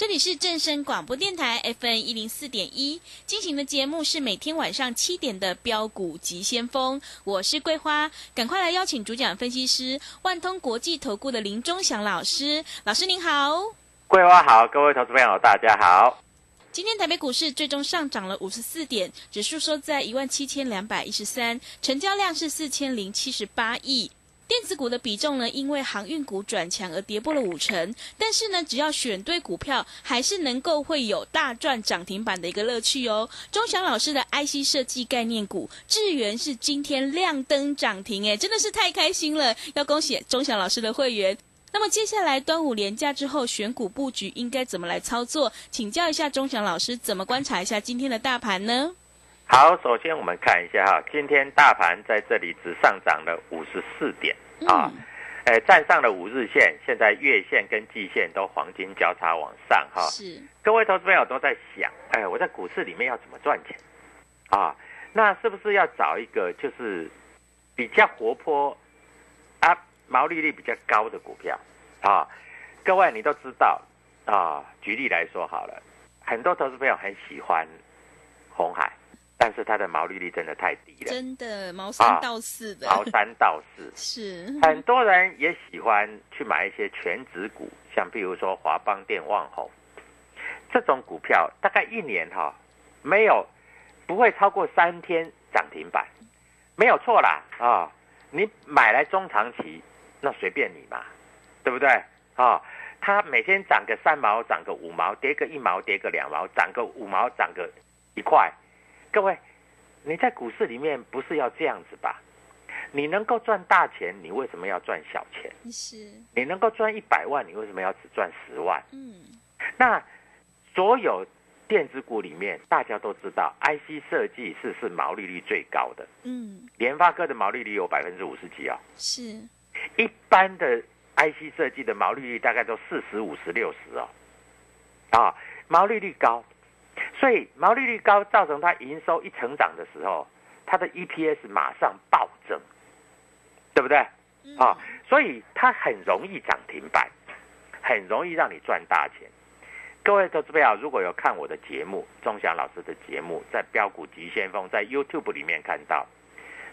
这里是正声广播电台 FM 一零四点一进行的节目是每天晚上七点的标股急先锋，我是桂花，赶快来邀请主讲分析师万通国际投顾的林忠祥老师，老师您好。桂花好，各位投资朋友大家好。今天台北股市最终上涨了五十四点，指数收在一万七千两百一十三，成交量是四千零七十八亿。电子股的比重呢，因为航运股转强而跌破了五成，但是呢，只要选对股票，还是能够会有大赚涨停板的一个乐趣哦。钟祥老师的 IC 设计概念股智源是今天亮灯涨停，诶，真的是太开心了，要恭喜钟祥老师的会员。那么接下来端午连假之后选股布局应该怎么来操作？请教一下钟祥老师，怎么观察一下今天的大盘呢？好，首先我们看一下哈，今天大盘在这里只上涨了五十四点啊，呃，站上了五日线，现在月线跟季线都黄金交叉往上哈。是，各位投资朋友都在想，哎，我在股市里面要怎么赚钱啊？那是不是要找一个就是比较活泼啊，毛利率比较高的股票啊？各位你都知道啊，举例来说好了，很多投资朋友很喜欢红海。但是它的毛利率真的太低了，真的毛三到四的，毛三到四是很多人也喜欢去买一些全指股，像比如说华邦电、旺宏这种股票，大概一年哈没有不会超过三天涨停板，没有错啦啊！你买来中长期那随便你嘛，对不对啊？它每天涨个三毛，涨个五毛，跌个一毛，跌个两毛，涨个五毛，涨个一块。各位，你在股市里面不是要这样子吧？你能够赚大钱，你为什么要赚小钱？是。你能够赚一百万，你为什么要只赚十万？嗯。那所有电子股里面，大家都知道，IC 设计是是毛利率最高的。嗯。联发科的毛利率有百分之五十几啊。是。一般的 IC 设计的毛利率大概都四十五十六十哦。啊，毛利率高。所以毛利率高，造成它营收一成长的时候，它的 EPS 马上暴增，对不对？啊，所以它很容易涨停板，很容易让你赚大钱。各位投资朋友，如果有看我的节目，钟祥老师的节目，在标股急先锋在 YouTube 里面看到，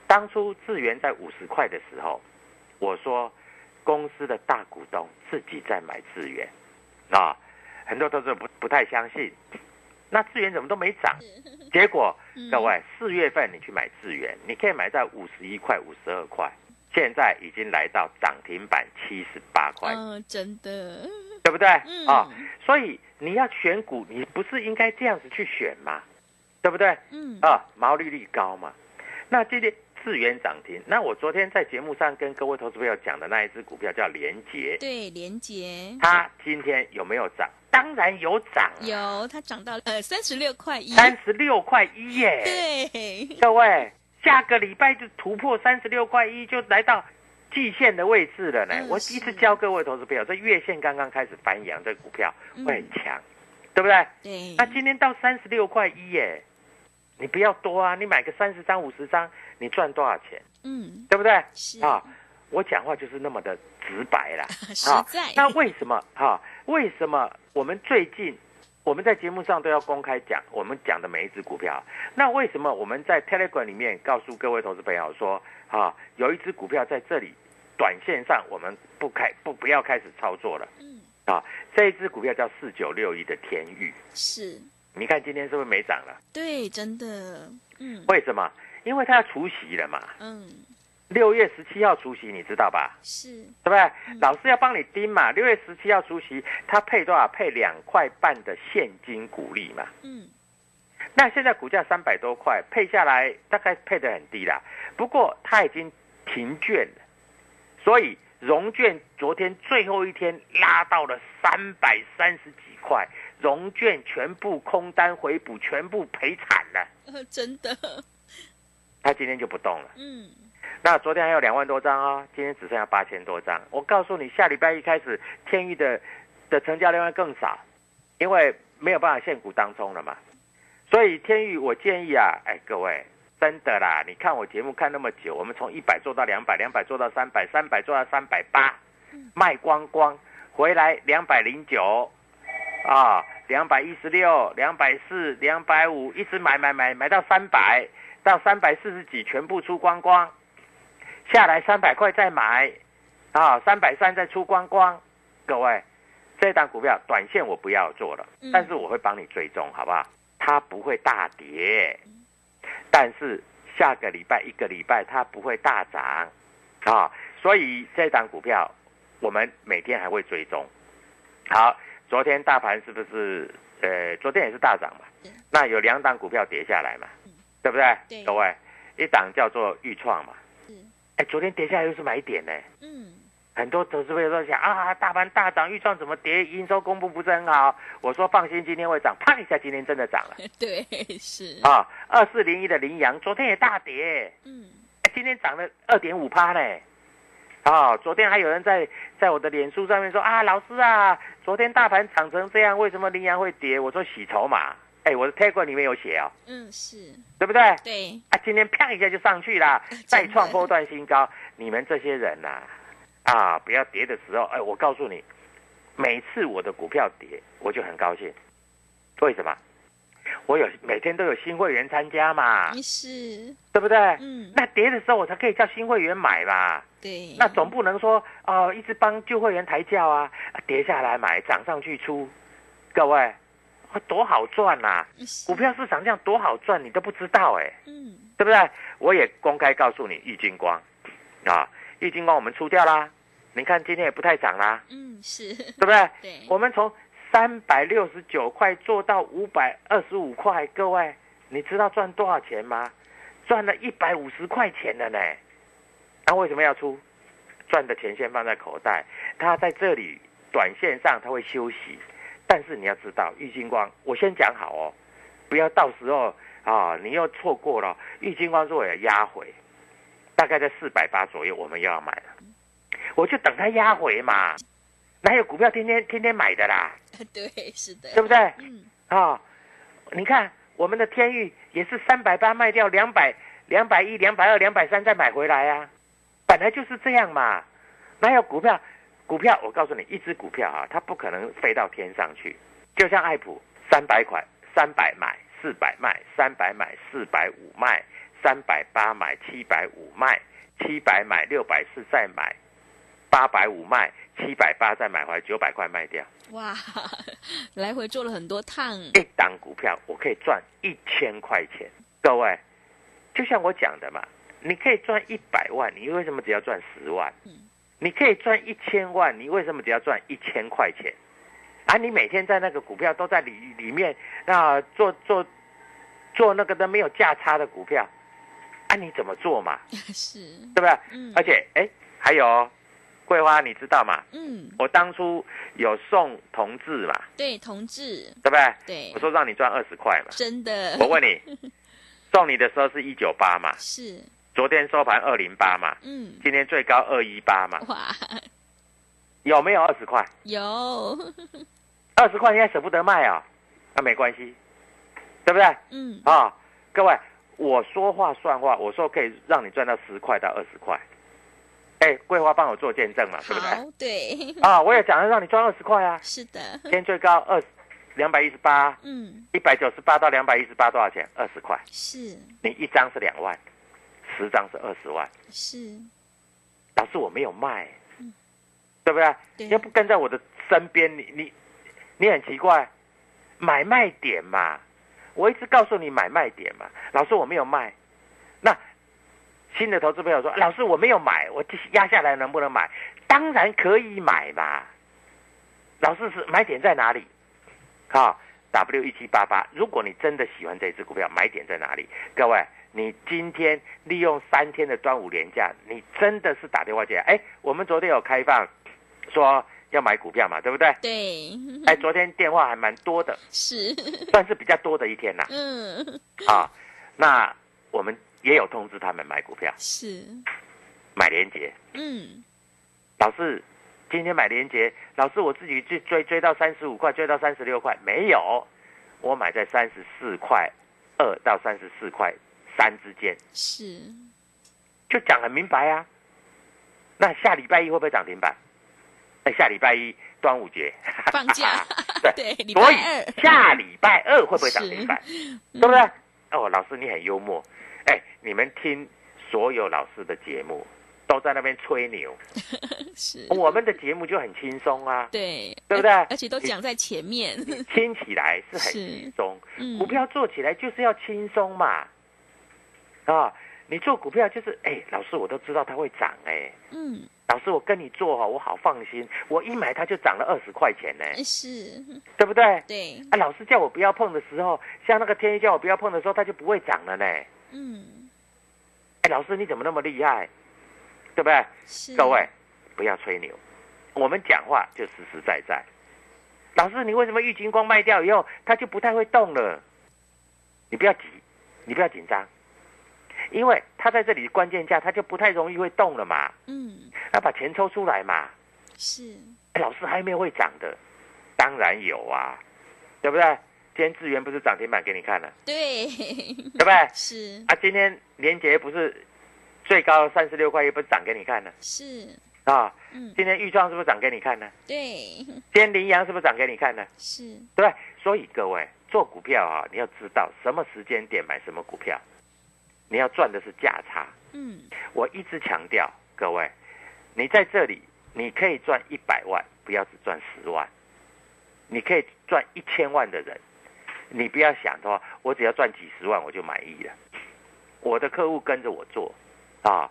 当初智源在五十块的时候，我说公司的大股东自己在买智源，啊，很多投资者不不太相信。那资源怎么都没涨？结果各位四月份你去买资源，你可以买在五十一块、五十二块，现在已经来到涨停板七十八块。嗯，真的，对不对？嗯啊，所以你要选股，你不是应该这样子去选吗？对不对？嗯啊，毛利率高嘛。那今天资源涨停，那我昨天在节目上跟各位投资朋友讲的那一只股票叫联捷，对，连捷它今天有没有涨？当然有涨，有它涨到呃三十六块一，三十六块一耶。对，各位，下个礼拜就突破三十六块一，就来到季线的位置了呢。嗯我第一次教各位投资朋友，这月线刚刚开始翻扬，这股票嗯会很强，对不对？对，那今天到三十六块一耶，你不要多啊，你买个三十张、五十张，你赚多少钱？嗯，对不对？是啊，我讲话就是那么的直白啦。实啊在，那为什么哈、为什么我们最近我们在节目上都要公开讲我们讲的每一只股票？那为什么我们在 Telegram 里面告诉各位投资朋友说，啊，有一只股票在这里，短线上我们不开不不要开始操作了嗯，啊？这一只股票叫四九六一的天域，是，你看今天是不是没涨了？对，真的，嗯为什么？因为它要除息了嘛，嗯，六月十七号除夕，你知道吧？是，对不对？老师要帮你盯嘛，六月十七号除夕，他配多少？配两块半的现金股利嘛。嗯，那现在股价三百多块，配下来大概配得很低啦。不过他已经停券了，所以融券昨天最后一天拉到了三百三十几块，融券全部空单回补，全部赔惨了。呃真的，他今天就不动了。嗯，那昨天还有两万多张哦，今天只剩下八千多张。我告诉你，下礼拜一开始，天域的的成交量会更少，因为没有办法限股当中了嘛。所以天域，我建议啊，哎，各位，真的啦，你看我节目看那么久，我们从一百做到两百，两百做到三百，三百做到三百八，卖光光，回来两百零九，啊，两百一十六，两百四，两百五，一直买买买买到三百，到三百四十几全部出光光，下来三百块再买，啊，三百三再出光光，各位，这档股票短线我不要做了嗯，但是我会帮你追踪，好不好？它不会大跌，但是下个礼拜一个礼拜它不会大涨，啊，所以这档股票我们每天还会追踪。好，昨天大盘是不是？呃，昨天也是大涨嘛。那有两档股票跌下来嘛，对不对？对各位，一档叫做豫创嘛是。哎，昨天跌下来又是买点呢。嗯，很多投资朋友都想啊，大盘大涨，预算怎么跌？营收公布不是很好。我说放心，今天会涨，啪一下，今天真的涨了 对，是，啊！二四零一的羚羊昨天也大跌，嗯，哎今天涨了二点五趴呢。啊，昨天还有人在在我的脸书上面说啊，老师啊，昨天大盘涨成这样，为什么羚羊会跌？我说洗筹码。哎，我的 Telegram 里面有写哦，嗯，是，对不对？对，啊，今天啪一下就上去了，再创波段新高。你们这些人呐、啊，不要跌的时候，哎，我告诉你，每次我的股票跌，我就很高兴。为什么？我有每天都有新会员参加嘛，是，对不对？嗯，那跌的时候我才可以叫新会员买嘛。对，那总不能说哦，一直帮旧会员抬轿啊，啊跌下来买，涨上去出，各位，啊多好赚呐、是股，票市场这样多好赚，你都不知道哎、嗯，对不对？我也公开告诉你，易金光，啊，易金光我们出掉啦。你看今天也不太涨啦，嗯，是，对不对？对，我们从三百六十九块做到五百二十五块，各位，你知道赚多少钱吗？赚了一百五十块钱了呢。那、为什么要出？赚的钱先放在口袋，它在这里短线上它会休息，但是你要知道，玉金光，我先讲好哦，不要到时候啊你又错过了。玉金光说我要压回，大概在四百八左右，我们又要买了，我就等它压回嘛。哪有股票天天天天买的啦，对，是的，对不对？嗯，啊、你看我们的天域也是三百八卖掉两百、两百一、两百二、两百三再买回来啊，本来就是这样嘛。哪有股票？股票我告诉你，一只股票啊，它不可能飞到天上去。就像爱普，三百块，三百买，四百卖，三百买，四百五卖，三百八买，七百五卖，七百买，六百四再买，八百五卖，七百八再买回来，九百块卖掉。哇，来回做了很多趟，一档股票我可以赚一千块钱，各位，就像我讲的嘛，你可以赚一百万，你为什么只要赚十万？嗯你可以赚一千万，你为什么只要赚一千块钱？啊，你每天在那个股票都在里里面啊做做做那个都没有价差的股票，啊，你怎么做嘛？是，对不对？嗯，而且哎，还有哦桂花，你知道吗？嗯，我当初有送同志嘛，对，同志，对不对？对我，说让你赚二十块嘛。真的，我问你，送你的时候是一九八嘛，是，昨天收盘二零八嘛，嗯，今天最高二一八嘛，哇，有没有二十块？有，二十块你还舍不得卖啊？那没关系，对不对？嗯，啊，各位，我说话算话，我说可以让你赚到十块到二十块。哎，桂花帮我做见证嘛，对不对？好，对，啊，我也讲了让你赚二十块啊。是的，今天最高二两百一十八，嗯，一百九十八到两百一十八多少钱？二十块。是你一张是两万，十张是二十万。是，老师我没有卖，对不对？对要不跟在我的身边，你你你很奇怪，买卖点嘛，我一直告诉你买卖点嘛。老师我没有卖，那新的投资朋友说，老师我没有买，我压下来能不能买？当然可以买嘛。老师是买点在哪里？好，W 一七八八，如果你真的喜欢这只股票，买点在哪里？各位，你今天利用三天的端午连假，你真的是打电话进来。哎，我们昨天有开放说要买股票嘛，对不对？对，哎，昨天电话还蛮多的，是，算是比较多的一天呐。嗯，啊，那我们也有通知他们买股票，是，买连结。嗯，老师，今天买连结，老师我自己去追追到三十五块，追到三十六块，没有，我买在三十四块二到三十四块三之间，是，就讲很明白啊。那下礼拜一会不会涨停板？哎，下礼拜一端午节。放假。对。对礼拜所以二下礼拜二会不会涨 停板？嗯。对不对？哦，老师你很幽默，哎，你们听所有老师的节目都在那边吹牛，是，我们的节目就很轻松啊，对，对不对？而而且都讲在前面，听起来是很是轻松。嗯。股票做起来就是要轻松嘛，啊，你做股票就是，哎，老师我都知道它会涨，哎，嗯，老师我跟你做哈，我好放心，我一买它就涨了二十块钱呢，是，对不对？对，啊，老师叫我不要碰的时候，像那个天一叫我不要碰的时候，它就不会涨了呢。嗯，哎，老师你怎么那么厉害？对不对？是，各位不要吹牛，我们讲话就实实在在。老师，你为什么玉金光卖掉以后，它就不太会动了？你不要急，你不要紧张，因为它在这里关键价，它就不太容易会动了嘛。嗯，要把钱抽出来嘛。是，哎老师还没有会涨的，当然有啊，对不对？今天智源不是涨停板给你看了，对，对不对？是，啊，今天连杰不是最高三十六块，也不是涨给你看了是，啊？嗯，今天豫创是不是涨给你看呢？对，今天羚羊是不是涨给你看呢？是，对不对？所以各位做股票啊，你要知道什么时间点买什么股票，你要赚的是价差。嗯，我一直强调，各位，你在这里你可以赚一百万，不要只赚十万；你可以赚一千万的人，你不要想的话，我只要赚几十万我就满意了。我的客户跟着我做，啊，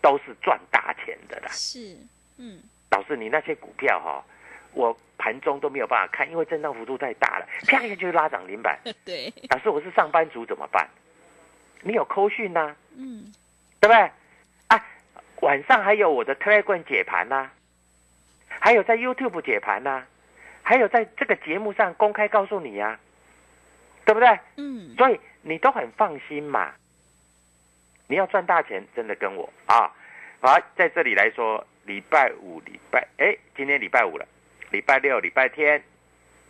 都是赚大钱的啦。是，嗯，老师，你那些股票哈、我盘中都没有办法看，因为震荡幅度太大了，啪一下就拉涨停板。对，老师，我是上班族怎么办？你有扣讯呐、嗯，对不对？啊，晚上还有我的 Telegram 解盘呐、还有在 YouTube 解盘呐、还有在这个节目上公开告诉你呀、对不对？嗯，所以你都很放心嘛。你要赚大钱，真的跟我啊！好，在这里来说，礼拜五、礼拜哎，今天礼拜五了，礼拜六、礼拜天，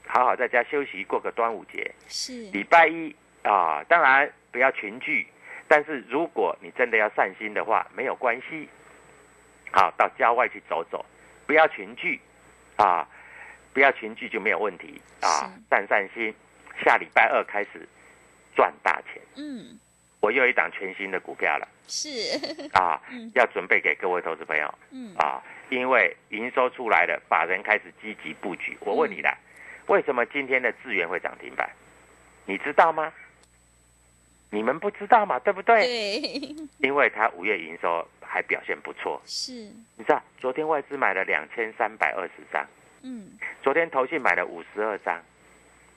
好好在家休息，过个端午节。是，礼拜一啊，当然不要群聚，但是如果你真的要散心的话，没有关系，好，到郊外去走走，不要群聚啊，不要群聚就没有问题啊，散散心。下礼拜二开始赚大钱，嗯，我又有一档全新的股票了是，啊 嗯，要准备给各位投资朋友嗯，啊，因为营收出来了，法人开始积极布局。我问你啦，为什么今天的智源会涨停板？你知道吗？你们不知道嘛？对不对？对，因为它五月营收还表现不错。是，你知道，昨天外资买了两千三百二十张，嗯，昨天投信买了五十二张，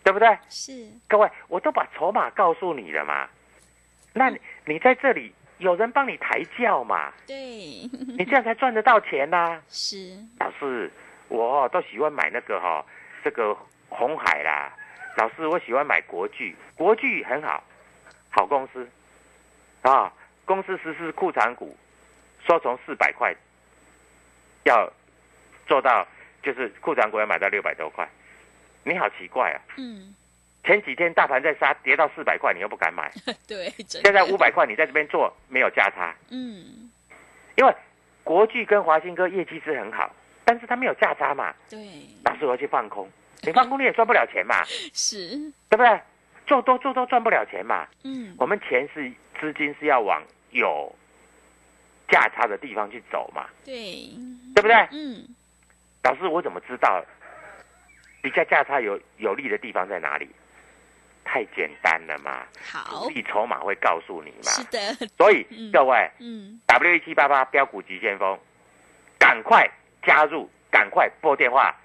对不对？是，各位，我都把筹码告诉你了嘛。那你你在这里有人帮你抬轿嘛？对，你这样才赚得到钱呐、是，老师，我哦都喜欢买那个哈、这个红海啦。老师，我喜欢买国剧，国剧很好，好公司，啊，公司实施库藏股，说从四百块要做到，就是库藏股要买到六百多块，你好奇怪啊！嗯，前几天大盘在杀，跌到四百块，你又不敢买，对，现在五百块你在这边做没有价差，嗯，因为国巨跟华兴哥业绩是很好，但是它没有价差嘛，对，老师我要去放空，你放空你也赚不了钱嘛，是，对不对？做多做多赚不了钱嘛，嗯，我们钱是资金是要往有价差的地方去走嘛，对，对不对？嗯，老师我怎么知道比较价差有有利的地方在哪里？太简单了嘛，好。主，力筹码会告诉你嘛。是的，所以嗯。各位嗯，W 一七八八标股急先锋，赶快加入，赶快拨电话。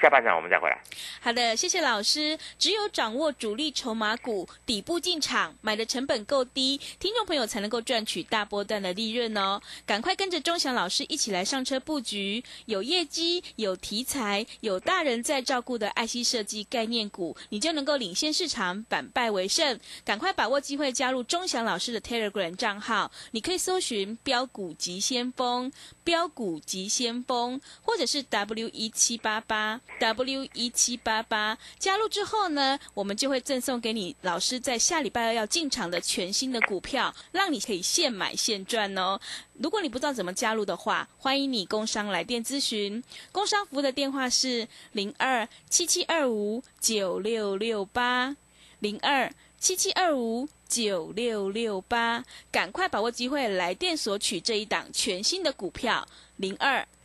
下半场我们再回来。好的，谢谢老师。只有掌握主力筹码股底部进场，买的成本够低，听众朋友才能够赚取大波段的利润哦。赶快跟着钟祥老师一起来上车布局，有业绩、有题材、有大人在照顾的爱惜设计概念股，你就能够领先市场，反败为胜。赶快把握机会加入钟祥老师的 Telegram 账号，你可以搜寻“标股急先锋”、“标股急先锋”，或者是 W 一七八八 W 一七八八。加入之后呢，我们就会赠送给你老师在下礼拜二要进场的全新的股票，让你可以现买现赚哦。如果你不知道怎么加入的话，欢迎你工商来电咨询。工商服务的电话是零二七七二五九六六八零二七七二五九六六八，赶快把握机会来电索取这一档全新的股票零二。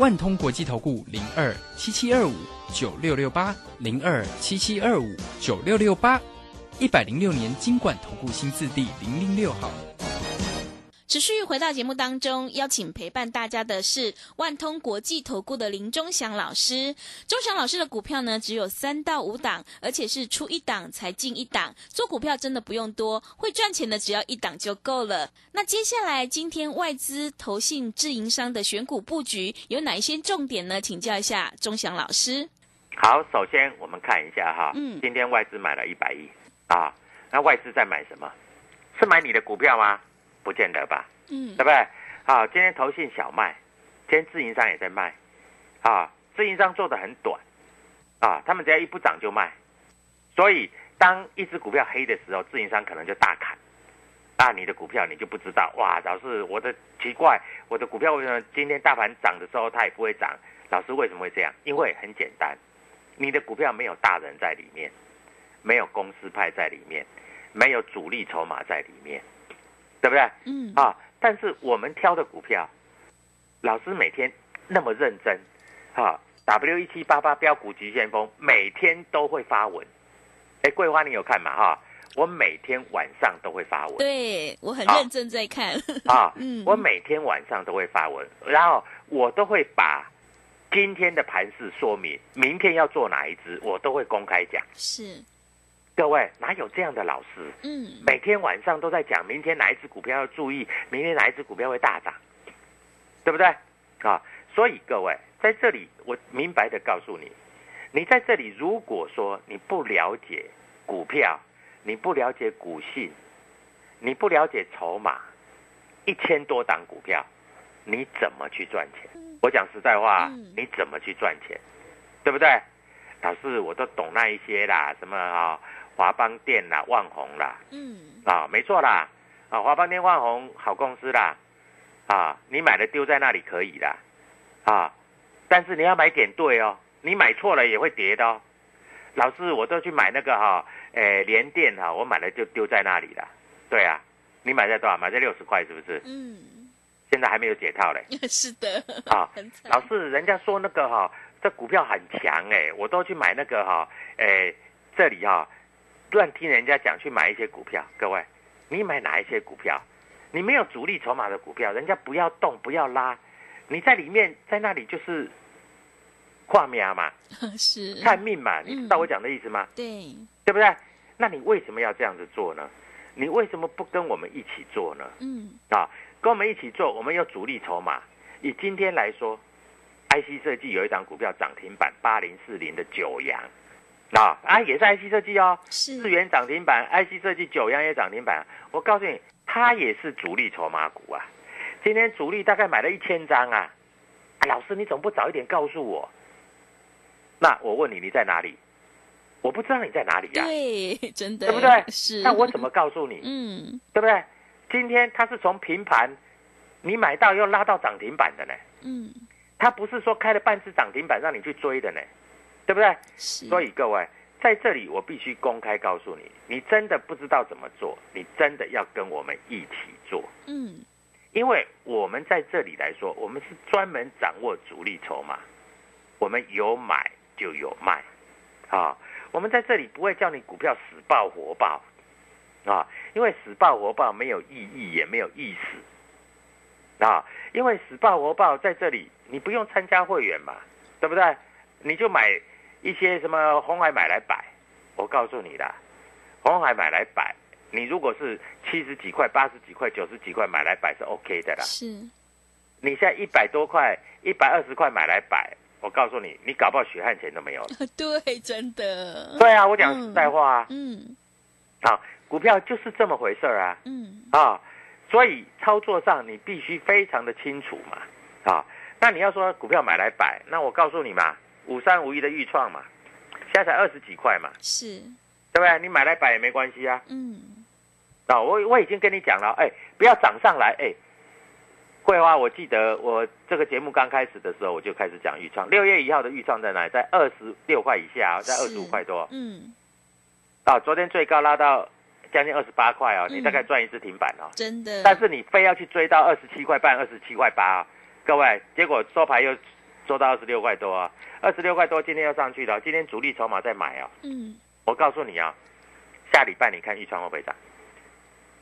万通国际投顾零二七七二五九六六八零二七七二五九六六八，一百零六年经管投顾新字第零零六号。持续回到节目当中，邀请陪伴大家的是万通国际投顾的林忠祥老师。忠祥老师的股票呢，只有三到五档，而且是出一档才进一档。做股票真的不用多，会赚钱的只要一档就够了。那接下来今天外资、投信、自营商的选股布局有哪一些重点呢？请教一下忠祥老师。好，首先我们看一下哈，嗯今天外资买了一百亿啊，那外资在买什么？是买你的股票吗？不见得吧，嗯。对不对？好，今天投信小卖，今天自营商也在卖，啊，自营商做的很短，啊，他们只要一不涨就卖，所以当一只股票黑的时候，自营商可能就大砍，啊，你的股票你就不知道，哇，老师，我的奇怪，我的股票为什么今天大盘涨的时候它也不会涨？老师为什么会这样？因为很简单，你的股票没有大人在里面，没有公司派在里面，没有主力筹码在里面，对不对？嗯啊，但是我们挑的股票，老师每天那么认真，啊，W 一七八八标股急先锋每天都会发文，哎，桂花你有看吗？哈，我每天晚上都会发文，对我很好认真在看。啊，嗯我每天晚上都会发文，然后我都会把今天的盘势说明，明天要做哪一只，我都会公开讲。是，各位哪有这样的老师？嗯每天晚上都在讲明天哪一只股票要注意，明天哪一只股票会大涨，对不对？啊，所以各位在这里，我明白的告诉你，你在这里如果说你不了解股票，你不了解股性，你不了解筹码，一千多档股票，你怎么去赚钱？我讲实在话嗯，你怎么去赚钱？对不对？老师，我都懂那一些啦，什么啊、华邦电啦、万宏啦，嗯啊，没错啦，啊，华邦电、万宏好公司啦，啊，你买了丢在那里可以啦，啊，但是你要买点对哦，你买错了也会跌的哦。老师，我都去买那个哈、诶，联电哈、我买了就丢在那里了。对啊，你买在多少？买在六十块是不是？嗯，现在还没有解套嘞。是的，啊。老师，人家说那个哈、这股票很强哎、我都去买那个哈、哎，这里哈、乱听人家讲去买一些股票。各位，你买哪一些股票？你没有主力筹码的股票，人家不要动，不要拉，你在里面在那里就是跨面嘛，是看命嘛，你知道嗯我讲的意思吗？对，对不对？那你为什么要这样子做呢？你为什么不跟我们一起做呢？嗯啊，跟我们一起做，我们有主力筹码。以今天来说，IC 设计有一档股票涨停板八零四零的九阳，啊啊也是 IC 设计哦，是四元涨停板，IC 设计九阳也涨停板。我告诉你，它也是主力筹码股啊。今天主力大概买了一千张啊。啊老师，你怎么不早一点告诉我？那我问你，你在哪里？我不知道你在哪里呀、对，真的对不对？是，那我怎么告诉你？嗯对不对？今天它是从平盘，你买到又拉到涨停板的呢，嗯它不是说开了半次涨停板让你去追的呢，对不对？是，所以各位在这里，我必须公开告诉你，你真的不知道怎么做，你真的要跟我们一起做，嗯因为我们在这里来说，我们是专门掌握主力筹码，我们有买就有卖，啊，我们在这里不会叫你股票死爆活爆，啊，因为死爆活爆没有意义，也没有意思，啊，因为死爆活爆在这里你不用参加会员嘛，对不对？你就买一些什么红海买来摆，我告诉你啦，红海买来摆，你如果是七十几块、八十几块、九十几块买来摆是 OK 的啦。是，你现在一百多块、一百二十块买来摆，我告诉你，你搞不好血汗钱都没有了。对，真的，对啊，我讲实在话啊，嗯啊，股票就是这么回事儿啊，嗯。啊，所以操作上你必须非常的清楚嘛，啊，那你要说股票买来摆，那我告诉你嘛，五三五一的预创嘛，现在才二十几块嘛，是，对不对？你买来摆也没关系啊，嗯啊，我我已经跟你讲了，哎，不要涨上来，哎。桂花，我记得我这个节目刚开始的时候，我就开始讲预创。六月一号的预创在哪里？在二十六块以下啊，在二十五是块多嗯，啊。昨天最高拉到将近二十八块哦，嗯你大概赚一次停板哦。真的，但是你非要去追到二十七块半、二十七块八啊，各位，结果收盘又收到二十六块多啊，二十六块多，今天要上去了，今天主力筹码在买啊。嗯我告诉你啊，下礼拜你看预创会不会涨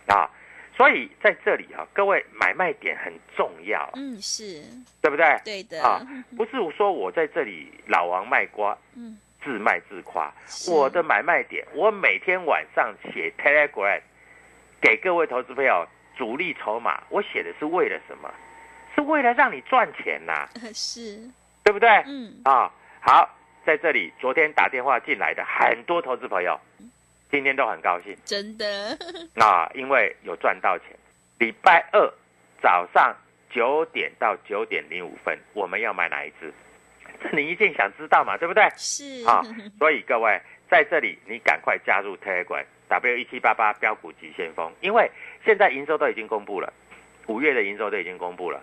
啊？所以在这里啊，各位买卖点很重要，啊嗯是，对不对？对的，啊，不是说我在这里老王卖瓜，嗯自卖自夸。我的买卖点，我每天晚上写 Telegram 给各位投资朋友主力筹码，我写的是为了什么？是为了让你赚钱呐、是，对不对？嗯啊，好，在这里，昨天打电话进来的很多投资朋友，今天都很高兴真的，啊，因为有赚到钱。礼拜二早上九点到九点零五分，我们要买哪一只？这你一定想知道嘛，对不对？是，啊，所以各位在这里，你赶快加入 Telegram W 一七八八标股急先锋，因为现在营收都已经公布了，五月的营收都已经公布了，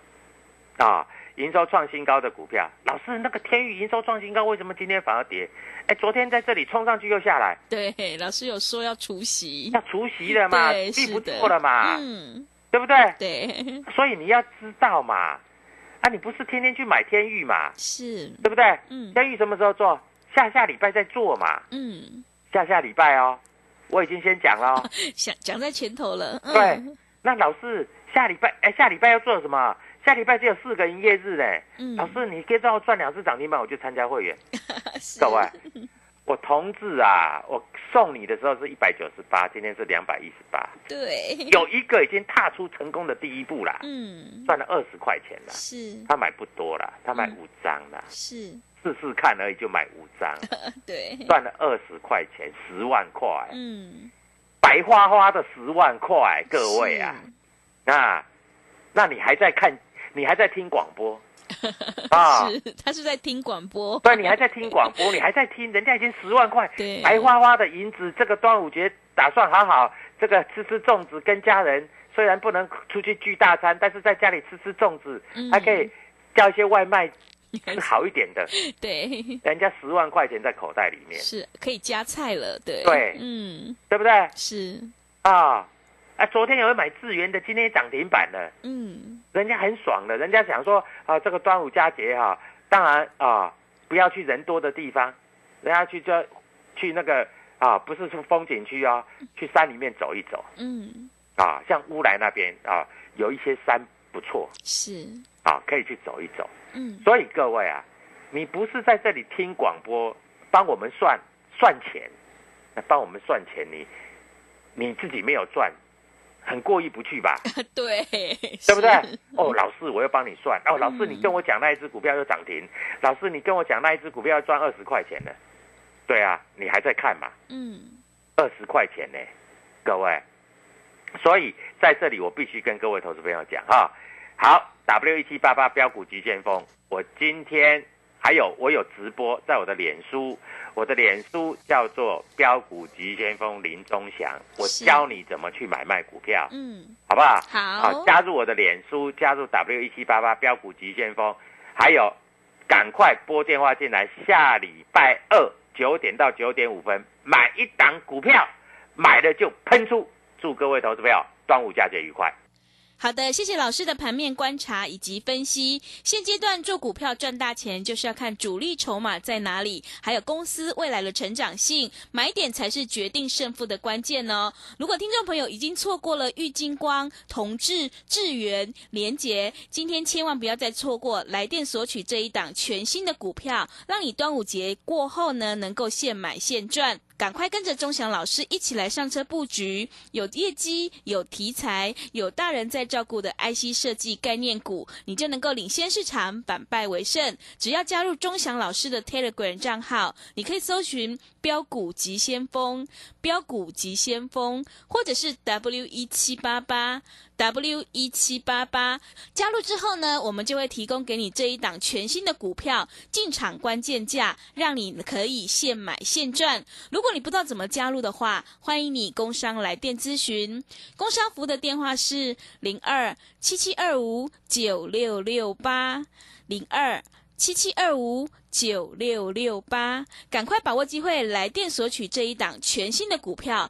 啊，营收创新高的股票，老师那个天宇营收创新高，为什么今天反而跌？哎，昨天在这里冲上去又下来，对，老师有说要除夕，要除夕了嘛，记，不是的，做了嘛，嗯，对不对？对，所以你要知道嘛，啊，你不是天天去买天宇嘛，是，对不对？嗯天宇什么时候做？下下礼拜再做嘛。嗯，下下礼拜哦，我已经先讲了、哦。想讲在前头了，嗯对，那老师下礼拜哎，下礼拜要做什么？下礼拜只有四个营业日嘞。嗯，老师，你可以让我赚两次涨停板，我就参加会员。是。各位，我同志啊，我送你的时候是一百九十八，今天是两百一十八，对，有一个已经踏出成功的第一步啦，嗯，赚了二十块钱啦。是。他买不多啦，他买嗯五张啦，是，试试看而已就买五张，对，赚了二十块钱，十万块，嗯，白花花的十万块，各位啊。那，那你还在看，你还在听广播？啊？是，他是在听广播，对，你还在听广播，你还在听，人家已经十万块，对。白花花的银子，这个端午节打算好好这个吃吃粽子，跟家人虽然不能出去聚大餐，但是在家里吃吃粽子，嗯。还可以叫一些外卖是好一点的，对，人家十万块钱在口袋里面，是可以加菜了，对，对。嗯，对不对？是，啊，啊，昨天有人买智源的，今天涨停板了。嗯，人家很爽的，人家想说啊，这个端午佳节哈、当然啊，不要去人多的地方，人家去就去那个啊，不是说风景区啊，去山里面走一走。嗯，啊，像乌来那边啊，有一些山不错。是，啊，可以去走一走。嗯，所以各位啊，你不是在这里听广播帮我们算算钱，那帮我们算钱，你你自己没有赚，很过意不去吧？对，对不对？哦，老师，我要帮你算。哦，老师，嗯你跟我讲那一只股票又涨停，老师，你跟我讲那一只股票要赚二十块钱呢。对啊，你还在看嘛？嗯，二十块钱呢，各位。所以在这里我必须跟各位投资朋友讲哈，好，W 一七八八标股急先锋，我今天还有我有直播在我的脸书，我的脸书叫做标股急先锋林中祥，我教你怎么去买卖股票，嗯，好不好？好加入我的脸书，加入 W 一七八八标股急先锋，还有赶快拨电话进来，下礼拜二九点到九点五分买一档股票，买了就喷出。祝各位投资朋友端午佳节愉快。好的，谢谢老师的盘面观察以及分析。现阶段做股票赚大钱，就是要看主力筹码在哪里，还有公司未来的成长性，买点才是决定胜负的关键哦。如果听众朋友已经错过了玉金光、同志、智源、联杰，今天千万不要再错过来电索取这一档全新的股票，让你端午节过后呢能够现买现赚。赶快跟着钟祥老师一起来上车布局，有业绩、有题材、有大人在照顾的 IC 设计概念股，你就能够领先市场，反败为胜。只要加入钟祥老师的 Telegram 账号，你可以搜寻“标股急先锋”、“标股急先锋”，或者是 W 一七八八。W 一七八八加入之后呢，我们就会提供给你这一档全新的股票进场关键价，让你可以现买现赚。如果你不知道怎么加入的话，欢迎你工商来电咨询。工商服务的电话是零二七七二五九六六八零二七七二五九六六八，赶快把握机会来电索取这一档全新的股票。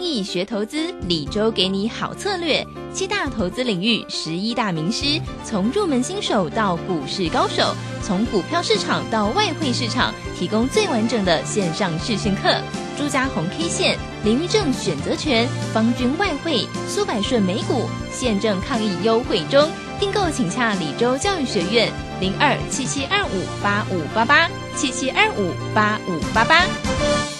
易学投资，李周给你好策略。七大投资领域，十一大名师，从入门新手到股市高手，从股票市场到外汇市场，提供最完整的线上视讯课。朱家红 K 线、林玉正选择权、方军外汇、苏百顺美股，现正抗疫优惠中。订购请洽李州教育学院零二七七二五八五八八七七二五八五八八。